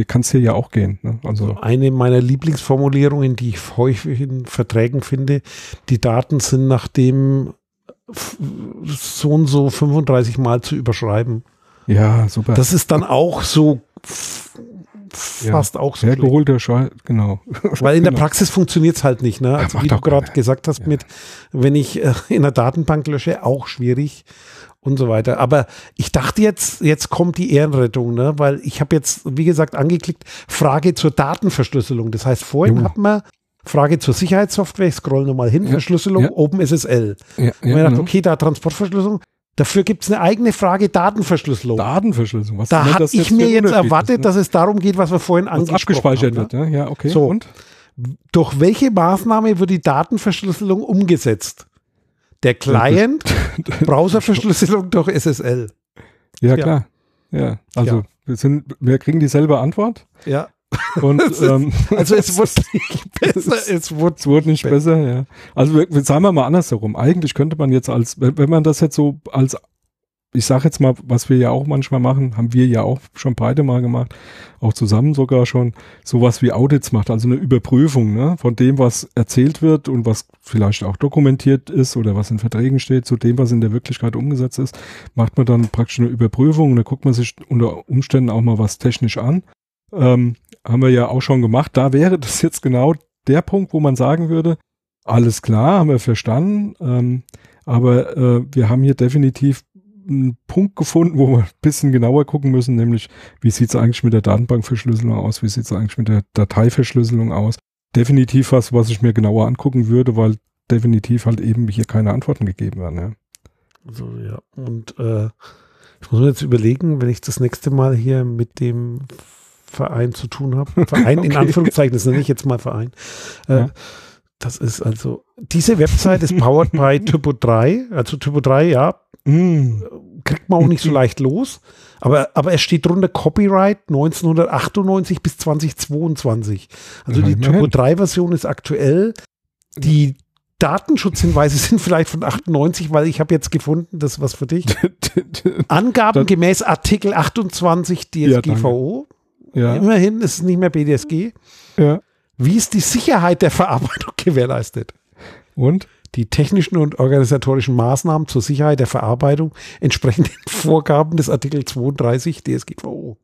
kann es hier ja auch gehen. Ne? Also eine meiner Lieblingsformulierungen, die ich häufig in Verträgen finde, die Daten sind nach dem so und so 35 Mal zu überschreiben. Ja, super. Das ist dann auch so fast ja, auch so. Hergeholter Scheiß, genau. [laughs] Weil in genau. der Praxis funktioniert es halt nicht. Ne? Also wie du gerade gesagt hast, ja. mit wenn ich äh, in der Datenbank lösche, auch schwierig und so weiter. Aber ich dachte jetzt, jetzt kommt die Ehrenrettung, ne? weil ich habe jetzt, wie gesagt, angeklickt, Frage zur Datenverschlüsselung. Das heißt, vorhin hat man Frage zur Sicherheitssoftware, ich scroll nochmal hin, ja, Verschlüsselung, ja. OpenSSL. Ja, ja, und ich dachte, genau. okay, da Transportverschlüsselung. Dafür gibt es eine eigene Frage Datenverschlüsselung. Datenverschlüsselung, was Da hatte ich mir jetzt erwartet, ist, ne? dass es darum geht, was wir vorhin was angesprochen abgespeichert haben. wird, ja, okay. So, und? Durch welche Maßnahme wird die Datenverschlüsselung umgesetzt? Der Client, [laughs] Browserverschlüsselung durch SSL. Ja, klar. Ja, also wir, sind, wir kriegen dieselbe Antwort. Ja. Und, [laughs] ähm, [laughs] also es wurde [laughs] nicht besser, es wurde, es wurde nicht besser, ja. Also wir, sagen wir mal andersherum. Eigentlich könnte man jetzt als, wenn man das jetzt so als, ich sage jetzt mal, was wir ja auch manchmal machen, haben wir ja auch schon beide mal gemacht, auch zusammen sogar schon, sowas wie Audits macht, also eine Überprüfung ne, von dem, was erzählt wird und was vielleicht auch dokumentiert ist oder was in Verträgen steht, zu dem, was in der Wirklichkeit umgesetzt ist, macht man dann praktisch eine Überprüfung und da guckt man sich unter Umständen auch mal was technisch an. Ähm, haben wir ja auch schon gemacht. Da wäre das jetzt genau der Punkt, wo man sagen würde, alles klar, haben wir verstanden, ähm, aber äh, wir haben hier definitiv einen Punkt gefunden, wo wir ein bisschen genauer gucken müssen, nämlich wie sieht es eigentlich mit der Datenbankverschlüsselung aus, wie sieht es eigentlich mit der Dateiverschlüsselung aus. Definitiv was, was ich mir genauer angucken würde, weil definitiv halt eben hier keine Antworten gegeben werden. Ja. Also ja, und äh, ich muss mir jetzt überlegen, wenn ich das nächste Mal hier mit dem Verein zu tun habe. [laughs] Verein okay. in Anführungszeichen, das nenne ich jetzt mal Verein. Äh, ja. Das ist also, diese Website ist powered by [laughs] Typo 3. Also Typo 3, ja, mm. kriegt man auch nicht so [laughs] leicht los. Aber, aber es steht drunter Copyright 1998 bis 2022. Also die Typo 3 Version ist aktuell. Die Datenschutzhinweise sind vielleicht von 98, weil ich habe jetzt gefunden, das ist was für dich. Angaben gemäß Artikel 28 DSGVO. Ja. Immerhin ist es nicht mehr BDSG. Ja. Wie ist die Sicherheit der Verarbeitung [laughs] gewährleistet? Und? Die technischen und organisatorischen Maßnahmen zur Sicherheit der Verarbeitung entsprechen den [laughs] Vorgaben des Artikel 32 DSGVO.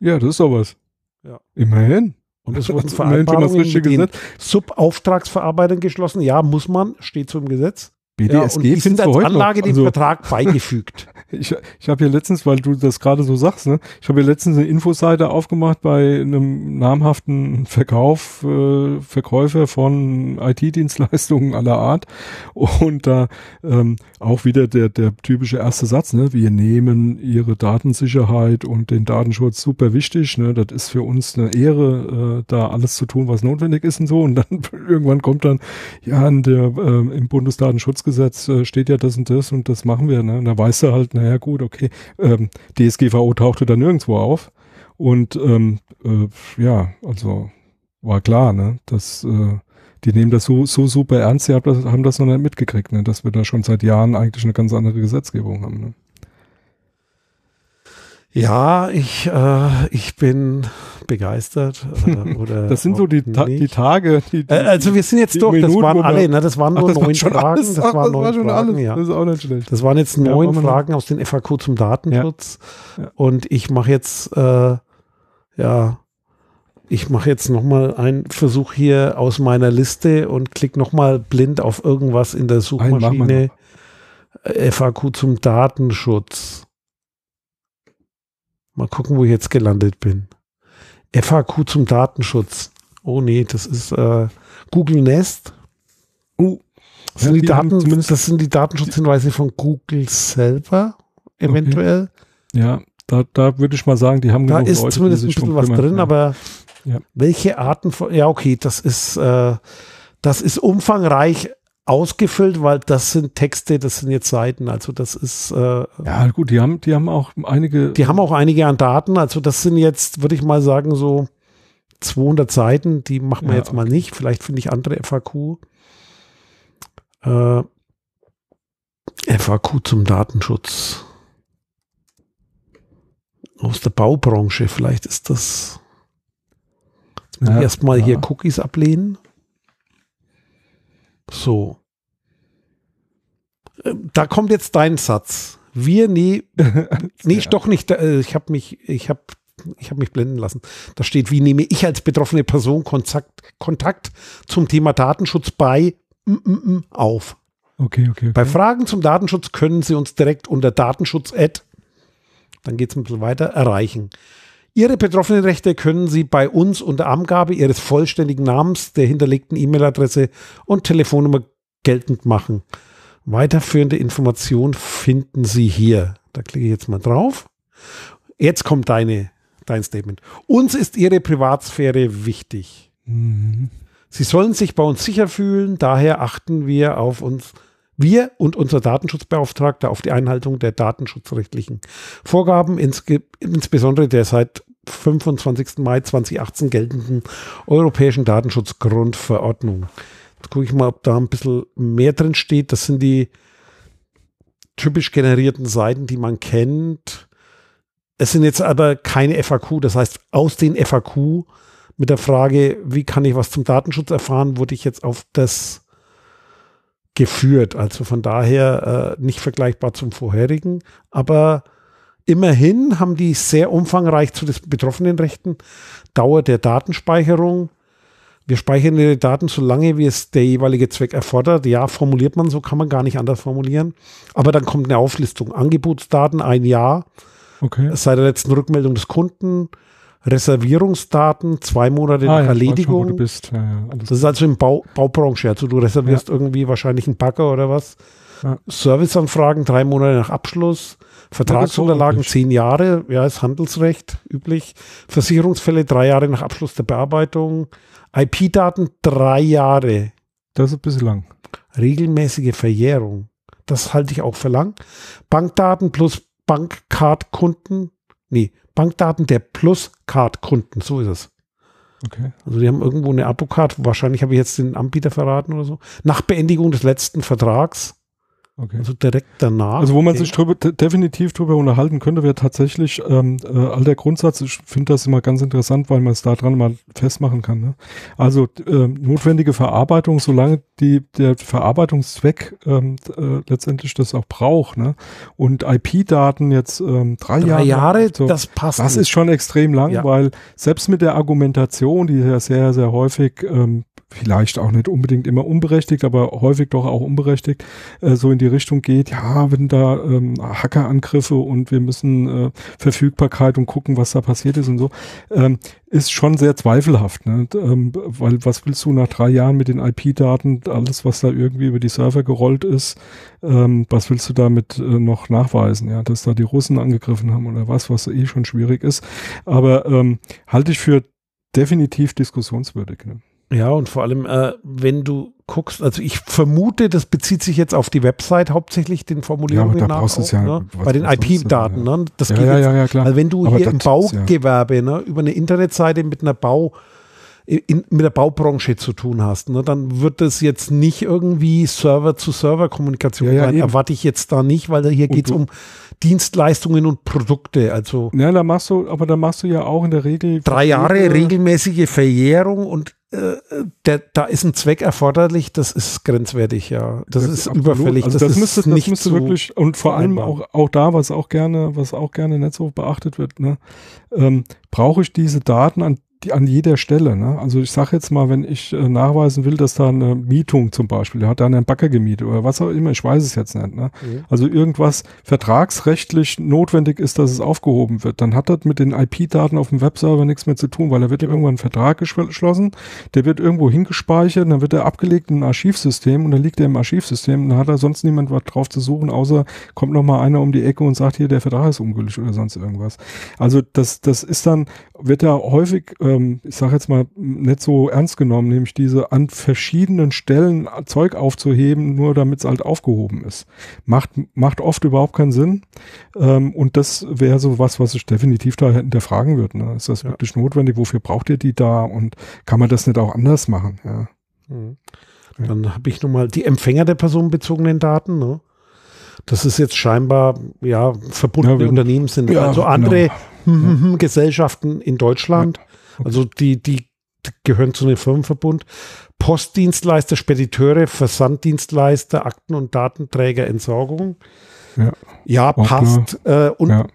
Ja, das ist doch was. Ja. Immerhin. Und es wurden [laughs] Vereinbarungen mit den Subauftragsverarbeitern geschlossen. Ja, muss man, steht so im Gesetz. BDSG ja, und sind als Anlage dem also, Vertrag [laughs] beigefügt. ich ich habe ja letztens, weil du das gerade so sagst, ne, ich habe ja letztens eine Infoseite aufgemacht bei einem namhaften Verkauf, äh, Verkäufer von IT-Dienstleistungen aller Art und da ähm, auch wieder der der typische erste Satz, ne, wir nehmen ihre Datensicherheit und den Datenschutz super wichtig, ne, das ist für uns eine Ehre, äh, da alles zu tun, was notwendig ist und so. Und dann [laughs] irgendwann kommt dann ja in der äh, im Bundesdatenschutzgesetz äh, steht ja das und das und das machen wir, ne, und da weißt du halt, naja gut, okay, ähm, DSGVO tauchte da nirgendwo auf. Und ähm, äh, ja, also war klar, ne, dass äh, die nehmen das so, so super ernst, sie haben das, haben das noch nicht mitgekriegt, ne, dass wir da schon seit Jahren eigentlich eine ganz andere Gesetzgebung haben. Ne. Ja, ich, äh, ich bin begeistert. Äh, oder [laughs] das sind so die, Ta die Tage. Die, die, äh, also wir sind jetzt durch, Minuten, das waren alle, ne? das waren [laughs] nur ach, das neun Fragen. Alles, das, ach, waren das neun war schon Fragen, alles. Ja. Das ist auch nicht schlecht. Das waren jetzt neun ja, Fragen aus den FAQ zum Datenschutz. Ja. Und ich mache jetzt, äh, ja, ich mache jetzt nochmal einen Versuch hier aus meiner Liste und klicke nochmal blind auf irgendwas in der Suchmaschine. FAQ zum Datenschutz. Mal gucken, wo ich jetzt gelandet bin. FAQ zum Datenschutz. Oh nee, das ist äh, Google Nest. Oh, das, ja, sind die Daten, das sind die Datenschutzhinweise von Google selber, eventuell. Okay. Ja, da, da würde ich mal sagen, die haben da ist Leute, zumindest ein bisschen was drin, ja. aber ja. welche Arten von, ja okay, das ist, äh, das ist umfangreich ausgefüllt, weil das sind Texte, das sind jetzt Seiten, also das ist äh, ja gut, die haben, die haben auch einige, die haben auch einige an Daten, also das sind jetzt, würde ich mal sagen so 200 Seiten, die machen wir ja, jetzt mal okay. nicht, vielleicht finde ich andere FAQ. Äh, FAQ zum Datenschutz aus der Baubranche, vielleicht ist das. Ja, ich erstmal ja. hier Cookies ablehnen. So. Äh, da kommt jetzt dein Satz. Wir, nee, [laughs] nee, ja. doch nicht. Äh, ich habe mich, ich habe ich habe mich blenden lassen. Da steht, wie nehme ich als betroffene Person Kontakt, Kontakt zum Thema Datenschutz bei mm, mm, mm, auf. Okay, okay, okay. Bei Fragen zum Datenschutz können Sie uns direkt unter Datenschutz dann geht es ein bisschen weiter, erreichen. Ihre betroffenen Rechte können Sie bei uns unter Angabe Ihres vollständigen Namens, der hinterlegten E-Mail-Adresse und Telefonnummer geltend machen. Weiterführende Informationen finden Sie hier. Da klicke ich jetzt mal drauf. Jetzt kommt deine, dein Statement. Uns ist Ihre Privatsphäre wichtig. Mhm. Sie sollen sich bei uns sicher fühlen, daher achten wir auf uns wir und unser Datenschutzbeauftragter auf die Einhaltung der datenschutzrechtlichen Vorgaben, insbesondere der seit 25. Mai 2018 geltenden Europäischen Datenschutzgrundverordnung. Jetzt gucke ich mal, ob da ein bisschen mehr drin steht. Das sind die typisch generierten Seiten, die man kennt. Es sind jetzt aber keine FAQ. Das heißt, aus den FAQ mit der Frage, wie kann ich was zum Datenschutz erfahren, wurde ich jetzt auf das geführt. Also von daher äh, nicht vergleichbar zum vorherigen. Aber immerhin haben die sehr umfangreich zu den betroffenen Rechten Dauer der Datenspeicherung. Wir speichern die Daten so lange, wie es der jeweilige Zweck erfordert. Ja, formuliert man so, kann man gar nicht anders formulieren. Aber dann kommt eine Auflistung. Angebotsdaten ein Jahr. Okay. Seit der letzten Rückmeldung des Kunden. Reservierungsdaten, zwei Monate ah, nach ja, Erledigung. Schon, bist. Ja, ja, das ist also im Bau, Baubranche. Also du reservierst irgendwie wahrscheinlich einen Bagger oder was. Serviceanfragen drei Monate nach Abschluss. Vertragsunterlagen zehn Jahre, ja, ist Handelsrecht üblich. Versicherungsfälle drei Jahre nach Abschluss der Bearbeitung. IP-Daten drei Jahre. Das ist ein bisschen lang. Regelmäßige Verjährung. Das halte ich auch für lang. Bankdaten plus Bankcard-Kunden. Nee, Bankdaten der Plus-Card-Kunden, so ist es. Okay. Also die haben irgendwo eine Abo-Card, wahrscheinlich habe ich jetzt den Anbieter verraten oder so. Nach Beendigung des letzten Vertrags Okay. Also direkt danach. Also wo man sich drüber, definitiv drüber unterhalten könnte, wäre tatsächlich ähm, äh, all der Grundsatz. Ich finde das immer ganz interessant, weil man es da dran mal festmachen kann. Ne? Also äh, notwendige Verarbeitung, solange die, der Verarbeitungszweck ähm, äh, letztendlich das auch braucht. Ne? Und IP-Daten jetzt ähm, drei, drei Jahre, Jahre so, das passt. Das nicht. ist schon extrem lang, ja. weil selbst mit der Argumentation, die ja sehr, sehr häufig ähm, vielleicht auch nicht unbedingt immer unberechtigt, aber häufig doch auch unberechtigt, äh, so in die Richtung geht, ja, wenn da ähm, Hackerangriffe und wir müssen äh, Verfügbarkeit und gucken, was da passiert ist und so, ähm, ist schon sehr zweifelhaft, ne? ähm, weil was willst du nach drei Jahren mit den IP-Daten, alles, was da irgendwie über die Server gerollt ist, ähm, was willst du damit äh, noch nachweisen, ja, dass da die Russen angegriffen haben oder was, was eh schon schwierig ist, aber ähm, halte ich für definitiv diskussionswürdig. Ne? Ja, und vor allem, äh, wenn du guckst, also ich vermute, das bezieht sich jetzt auf die Website hauptsächlich, den Formulierungen ja, nach, auch, ja, ne? bei den IP-Daten. Ne? Das ja, geht ja, ja, ja, klar. Also wenn du Aber hier im Baugewerbe ne, über eine Internetseite mit einer Bau in, mit der Baubranche zu tun hast, ne, dann wird das jetzt nicht irgendwie Server-zu-Server-Kommunikation Ja, ja, sein. Erwarte ich jetzt da nicht, weil hier geht es um Dienstleistungen und Produkte. Also Ja, da machst du, aber da machst du ja auch in der Regel drei Jahre regelmäßige Verjährung und äh, der, da ist ein Zweck erforderlich, das ist grenzwertig, ja. Das, ist absolut. überfällig. Also das, das, ist müsste, das nicht müsste wirklich und vor allem auch, auch da, was auch gerne, was auch gerne so beachtet wird, ne, ähm, brauche ich diese Daten an die, an jeder Stelle. Ne? Also ich sage jetzt mal, wenn ich äh, nachweisen will, dass da eine Mietung zum Beispiel, der hat da einen Bagger gemietet oder was auch immer, ich weiß es jetzt nicht. Ne? Mhm. Also irgendwas vertragsrechtlich notwendig ist, dass es aufgehoben wird, dann hat das mit den IP-Daten auf dem Webserver nichts mehr zu tun, weil da wird irgendwann ein Vertrag geschl- geschlossen, der wird irgendwo hingespeichert, dann wird er abgelegt in ein Archivsystem und dann liegt er im Archivsystem und dann hat da sonst niemand was drauf zu suchen, außer kommt noch mal einer um die Ecke und sagt hier, der Vertrag ist ungültig oder sonst irgendwas. Also das, das ist dann, wird ja häufig, ähm, ich sage jetzt mal, nicht so ernst genommen, nämlich diese an verschiedenen Stellen Zeug aufzuheben, nur damit es halt aufgehoben ist. Macht, macht oft überhaupt keinen Sinn. Ähm, und das wäre so was, was ich definitiv da hinterfragen würde. Ne? Ist das Ja. wirklich notwendig? Wofür braucht ihr die da? Und kann man das nicht auch anders machen? Ja. Mhm. Dann habe ich nochmal die Empfänger der personenbezogenen Daten. Ne? Das ist jetzt scheinbar ja verbundene Ja, Unternehmen sind. Ja, also genau. andere hm, Gesellschaften in Deutschland. Okay. Also die, die gehören zu einem Firmenverbund. Postdienstleister, Spediteure, Versanddienstleister, Akten- und Datenträger, Entsorgung. Ja. Ja, passt. Äh, und Ja. äh,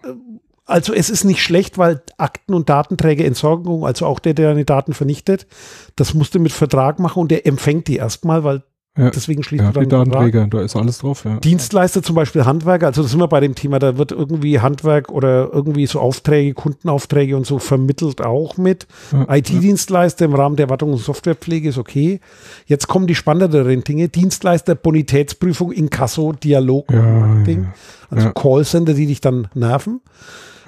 also es ist nicht schlecht, weil Akten- und Datenträger Entsorgung, also auch der, der deine Daten vernichtet, das musst du mit Vertrag machen und der empfängt die erstmal, weil Ja. deswegen schließt Ja, die. Datenträger, da ist alles drauf. Ja. Dienstleister zum Beispiel Handwerker, also da sind wir bei dem Thema, da wird irgendwie Handwerk oder irgendwie so Aufträge, Kundenaufträge und so vermittelt auch mit. Ja, IT-Dienstleister im Rahmen der Wartung und Softwarepflege ist okay. Jetzt kommen die spannenderen Dinge. Dienstleister, Bonitätsprüfung, Inkasso, Dialog, ja, Also. Callcenter, die dich dann nerven.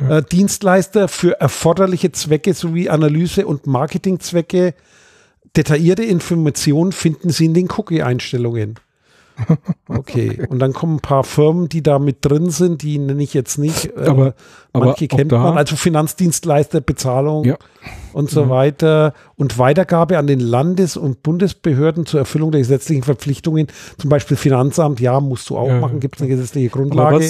Äh, Dienstleister für erforderliche Zwecke sowie Analyse- und Marketingzwecke. Detaillierte Informationen finden Sie in den Cookie-Einstellungen. [laughs] Okay. Und dann kommen ein paar Firmen, die da mit drin sind, die nenne ich jetzt nicht. Äh, Aber- aber manche kennt man, also Finanzdienstleister, Bezahlung Ja. und so weiter. Und Weitergabe an den Landes- und Bundesbehörden zur Erfüllung der gesetzlichen Verpflichtungen, zum Beispiel Finanzamt, ja, musst du auch Ja, machen, gibt es eine gesetzliche Aber Grundlage.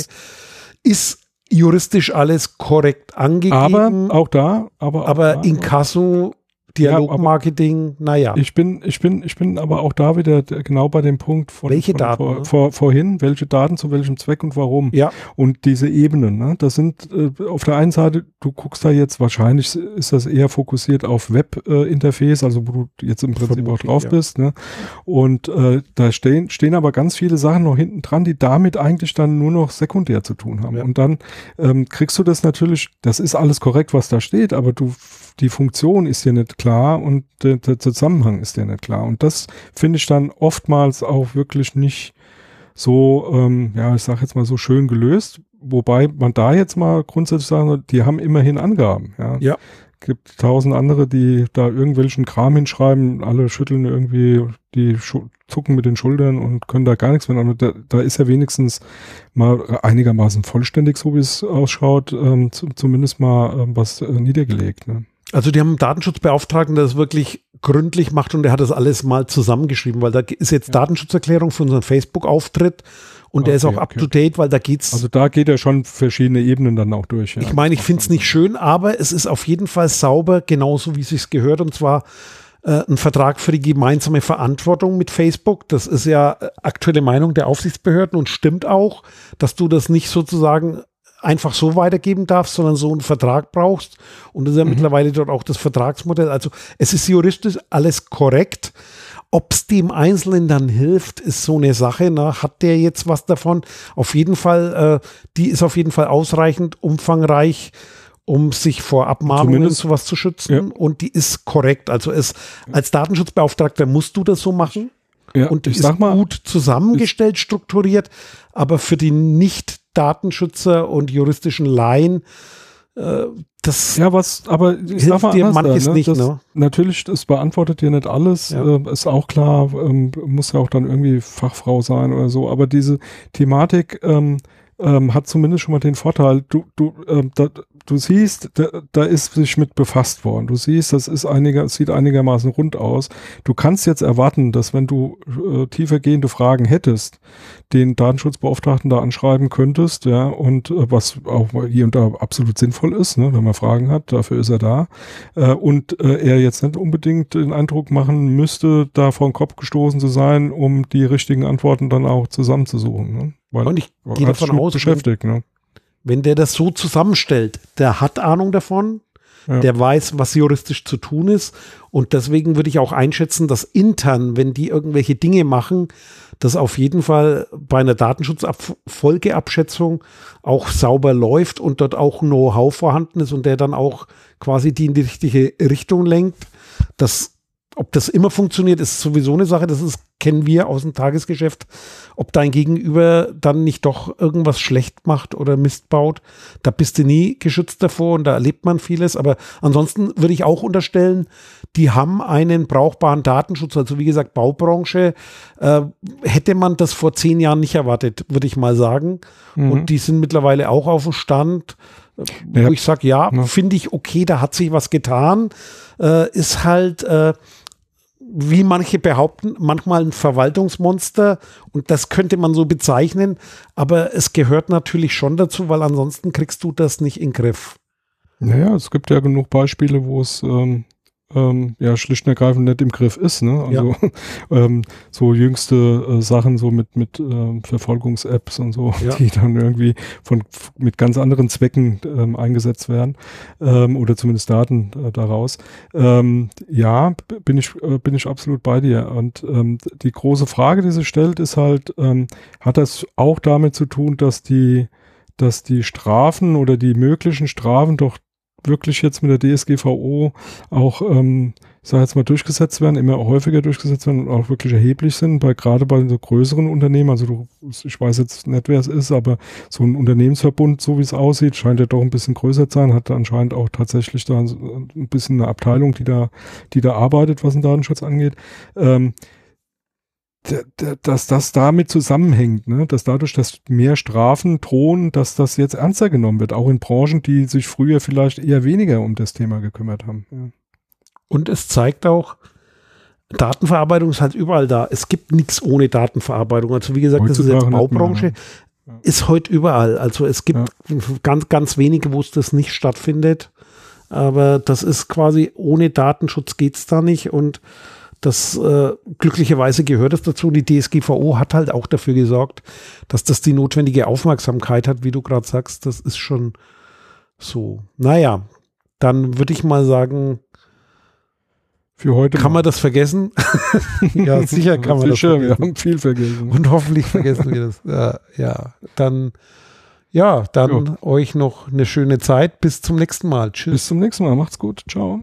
Ist juristisch alles korrekt angegeben, Aber aber, auch da, aber, auch da, Inkasso, Dialogmarketing, naja. Ich bin, ich bin, ich bin aber auch da wieder genau bei dem Punkt von, Welche von Daten, vor, ne? vor, vorhin, welche Daten zu welchem Zweck und warum. Ja, Und diese Ebenen, ne? das sind äh, auf der einen Seite, du guckst da jetzt, wahrscheinlich ist das eher fokussiert auf Web-Interface, also wo du jetzt im Prinzip auch Vermutlich, drauf ja. bist. Ne? Und äh, da stehen, stehen aber ganz viele Sachen noch hinten dran, die damit eigentlich dann nur noch sekundär zu tun haben. Ja. Und dann ähm, kriegst du das natürlich, das ist alles korrekt, was da steht, aber du die Funktion ist dir nicht klar und der, der Zusammenhang ist dir nicht klar. Und das finde ich dann oftmals auch wirklich nicht so, ähm, ja, ich sage jetzt mal so schön gelöst. Wobei man da jetzt mal grundsätzlich sagen soll, die haben immerhin Angaben. Ja. Ja. Gibt tausend andere, die da irgendwelchen Kram hinschreiben, alle schütteln irgendwie, die zucken mit den Schultern und können da gar nichts mehr. Da, da ist ja wenigstens mal einigermaßen vollständig, so wie es ausschaut, ähm, zu, zumindest mal ähm, was äh, niedergelegt. Ne? Also die haben einen Datenschutzbeauftragten, der das wirklich gründlich macht und der hat das alles mal zusammengeschrieben, weil da ist jetzt Datenschutzerklärung für unseren Facebook-Auftritt und der ist Okay, auch okay. up-to-date, weil da geht's Also da geht er schon verschiedene Ebenen dann auch durch. Ja. Ich meine, ich finde es nicht schön, aber es ist auf jeden Fall sauber, genauso wie es sich gehört. Und zwar äh, ein Vertrag für die gemeinsame Verantwortung mit Facebook. Das ist ja äh, aktuelle Meinung der Aufsichtsbehörden und stimmt auch, dass du das nicht sozusagen einfach so weitergeben darfst, sondern so einen Vertrag brauchst. Und das ist ja mittlerweile dort auch das Vertragsmodell. Also es ist juristisch alles korrekt. Ob es dem Einzelnen dann hilft, ist so eine Sache. Ne? Hat der jetzt was davon? Auf jeden Fall, äh, die ist auf jeden Fall ausreichend umfangreich, um sich vor Abmahnungen und sowas zu schützen. Ja. Und die ist korrekt. Also es, als Datenschutzbeauftragter musst du das so machen. Ja, und ist mal, gut zusammengestellt, strukturiert. Aber für die Nicht-Datenschützer und juristischen Laien äh, das ja, was, aber ich sag mal dir manches ne? nicht, das, ne? Natürlich, das beantwortet dir nicht alles, ja. äh, ist auch klar, ähm, muss ja auch dann irgendwie Fachfrau sein oder so, aber diese Thematik ähm, ähm, hat zumindest schon mal den Vorteil, du, du, ähm, da, du siehst, da, da ist sich mit befasst worden. Du siehst, das ist einiger, sieht einigermaßen rund aus. Du kannst jetzt erwarten, dass wenn du äh, tiefergehende Fragen hättest, den Datenschutzbeauftragten da anschreiben könntest, ja, und äh, was auch hier und da absolut sinnvoll ist, ne, wenn man Fragen hat, dafür ist er da. Äh, und äh, er jetzt nicht unbedingt den Eindruck machen müsste, da vor den Kopf gestoßen zu sein, um die richtigen Antworten dann auch zusammenzusuchen. Ne? Weil, und ich gehe davon aus, beschäftigt, ne? Wenn der das so zusammenstellt, der hat Ahnung davon, ja. der weiß, was juristisch zu tun ist. Und deswegen würde ich auch einschätzen, dass intern, wenn die irgendwelche Dinge machen, das auf jeden Fall bei einer Datenschutzfolgeabschätzung auch sauber läuft und dort auch Know-how vorhanden ist und der dann auch quasi die in die richtige Richtung lenkt. Das ob das immer funktioniert, ist sowieso eine Sache. Das ist, kennen wir aus dem Tagesgeschäft. Ob dein Gegenüber dann nicht doch irgendwas schlecht macht oder Mist baut, da bist du nie geschützt davor und da erlebt man vieles. Aber ansonsten würde ich auch unterstellen, die haben einen brauchbaren Datenschutz. Also wie gesagt, Baubranche äh, hätte man das vor zehn Jahren nicht erwartet, würde ich mal sagen. Mhm. Und die sind mittlerweile auch auf dem Stand wo ja. ich sage, ja, finde ich okay, da hat sich was getan. Äh, ist halt, äh, wie manche behaupten, manchmal ein Verwaltungsmonster und das könnte man so bezeichnen, aber es gehört natürlich schon dazu, weil ansonsten kriegst du das nicht in den Griff. Naja, es gibt ja genug Beispiele, wo es ähm, ähm, ja schlicht und ergreifend nicht im Griff ist. Ne? Also ja. [laughs] ähm, so jüngste äh, Sachen so mit mit äh, Verfolgungs-Apps und so, ja. die dann irgendwie von mit ganz anderen Zwecken ähm, eingesetzt werden ähm, oder zumindest Daten äh, daraus. Ähm, ja, bin ich äh, bin ich absolut bei dir. Und ähm, die große Frage, die sich stellt, ist halt, ähm, hat das auch damit zu tun, dass die dass die Strafen oder die möglichen Strafen doch wirklich jetzt mit der DSGVO auch, ähm, ich sage jetzt mal, durchgesetzt werden, immer häufiger durchgesetzt werden und auch wirklich erheblich sind, bei gerade bei so größeren Unternehmen, also du, ich weiß jetzt nicht, wer es ist, aber so ein Unternehmensverbund, so wie es aussieht, scheint ja doch ein bisschen größer zu sein, hat anscheinend auch tatsächlich da ein bisschen eine Abteilung, die da, die da arbeitet, was den Datenschutz angeht. Ähm, dass das damit zusammenhängt, ne? dass dadurch, dass mehr Strafen drohen, dass das jetzt ernster genommen wird, auch in Branchen, die sich früher vielleicht eher weniger um das Thema gekümmert haben. Ja. Und es zeigt auch, Datenverarbeitung ist halt überall da. Es gibt nichts ohne Datenverarbeitung. Also wie gesagt, Heutzutage das ist jetzt Baubranche, ja. ist heute überall. Also es gibt ja. ganz, ganz wenige, wo es das nicht stattfindet. Aber das ist quasi, ohne Datenschutz geht es da nicht. Und das äh, glücklicherweise gehört es dazu. Die DSGVO hat halt auch dafür gesorgt, dass das die notwendige Aufmerksamkeit hat, wie du gerade sagst. Das ist schon so. Naja, dann würde ich mal sagen, für heute kann mal. man das vergessen? [laughs] ja, sicher kann man das vergessen. Wir haben viel vergessen. Und hoffentlich vergessen wir das. [laughs] Ja, ja. dann ja, dann euch noch eine schöne Zeit. Bis zum nächsten Mal. Tschüss. Bis zum nächsten Mal. Macht's gut. Ciao.